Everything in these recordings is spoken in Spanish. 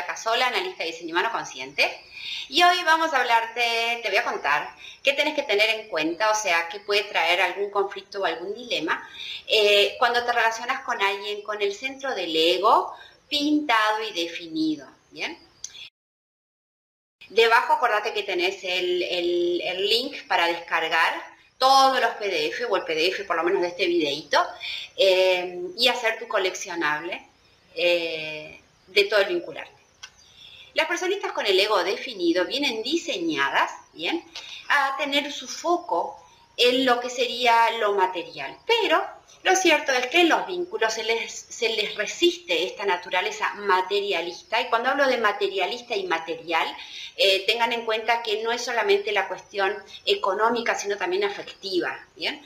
Casola, analista de diseño humano consciente. Y hoy vamos a hablarte, te voy a contar qué tenés que tener en cuenta, o sea, qué puede traer algún conflicto o algún dilema eh, cuando te relacionas con alguien con el centro del ego pintado y definido. Bien. Debajo acordate que tenés el, link para descargar todos los PDF o el PDF por lo menos de este videito eh, y hacer tu coleccionable eh, de todo el vincularte. Las personitas con el ego definido vienen diseñadas, ¿bien? A tener su foco en lo que sería lo material. Pero lo cierto es que en los vínculos se les, se les resiste esta naturaleza materialista. Y cuando hablo de materialista y material, eh, tengan en cuenta que no es solamente la cuestión económica, sino también afectiva. ¿bien?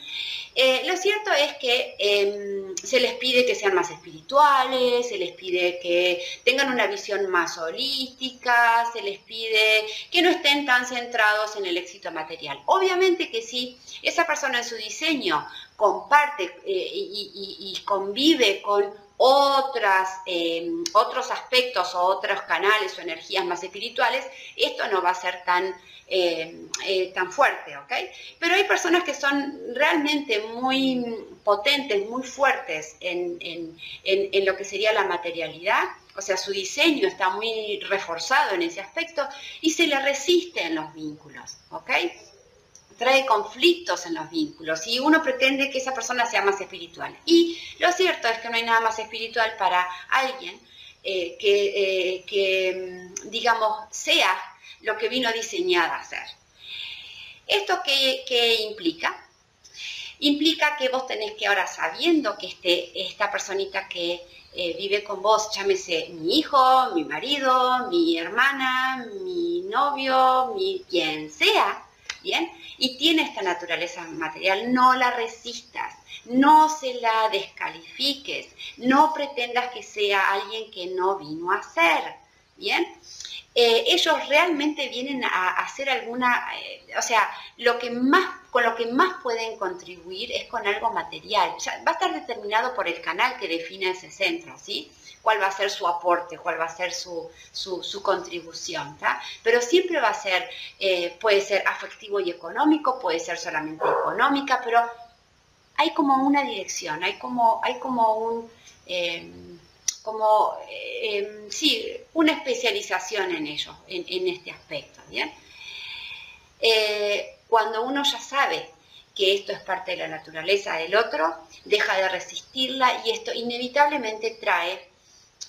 Eh, lo cierto es que em, se les pide que sean más espirituales, se les pide que tengan una visión más holística, se les pide que no estén tan centrados en el éxito material. Obviamente que si esa persona en su diseño comparte eh, y, convive con otras, em, otros aspectos o otros canales o energías más espirituales, esto no va a ser tan eh, eh, tan fuerte, ¿ok? Pero hay personas que son realmente muy potentes, muy fuertes en, lo que sería la materialidad, o sea, su diseño está muy reforzado en ese aspecto y se le resiste en los vínculos, ¿ok? Trae conflictos en los vínculos y uno pretende que esa persona sea más espiritual. Y lo cierto es que no hay nada más espiritual para alguien que, que, mm, digamos, sea lo que vino diseñada a hacer. ¿Esto qué, implica? Implica que vos tenés que ahora sabiendo que este, esta personita que eh, vive con vos, llámese mi hijo, mi marido, mi hermana, mi novio, mi quien sea, ¿bien? Y tiene esta naturaleza material, no la resistas, no se la descalifiques, no pretendas que sea alguien que no vino a ser, ¿bien? Eh, ellos realmente vienen a, hacer alguna, eh, o sea, lo que más, con lo que más pueden contribuir es con algo material. va a estar determinado por el canal que define ese centro, ¿sí? cuál va a ser su aporte, cuál va a ser su, su, contribución, Pero siempre va a ser, eh, puede ser afectivo y económico, puede ser solamente económica, pero hay como una dirección, hay como, hay como un como, em, sí, una especialización en ello, en, este aspecto, ¿bien? Eh, cuando uno ya sabe que esto es parte de la naturaleza del otro, deja de resistirla y esto inevitablemente trae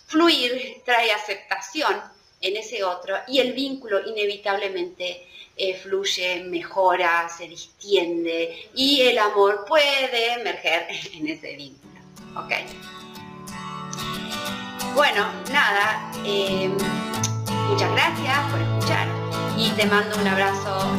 fluir, trae aceptación en ese otro y el vínculo inevitablemente eh, fluye, mejora, se distiende y el amor puede emerger en ese vínculo. ¿Ok? Bueno, nada, eh, muchas gracias por escuchar y te mando un abrazo.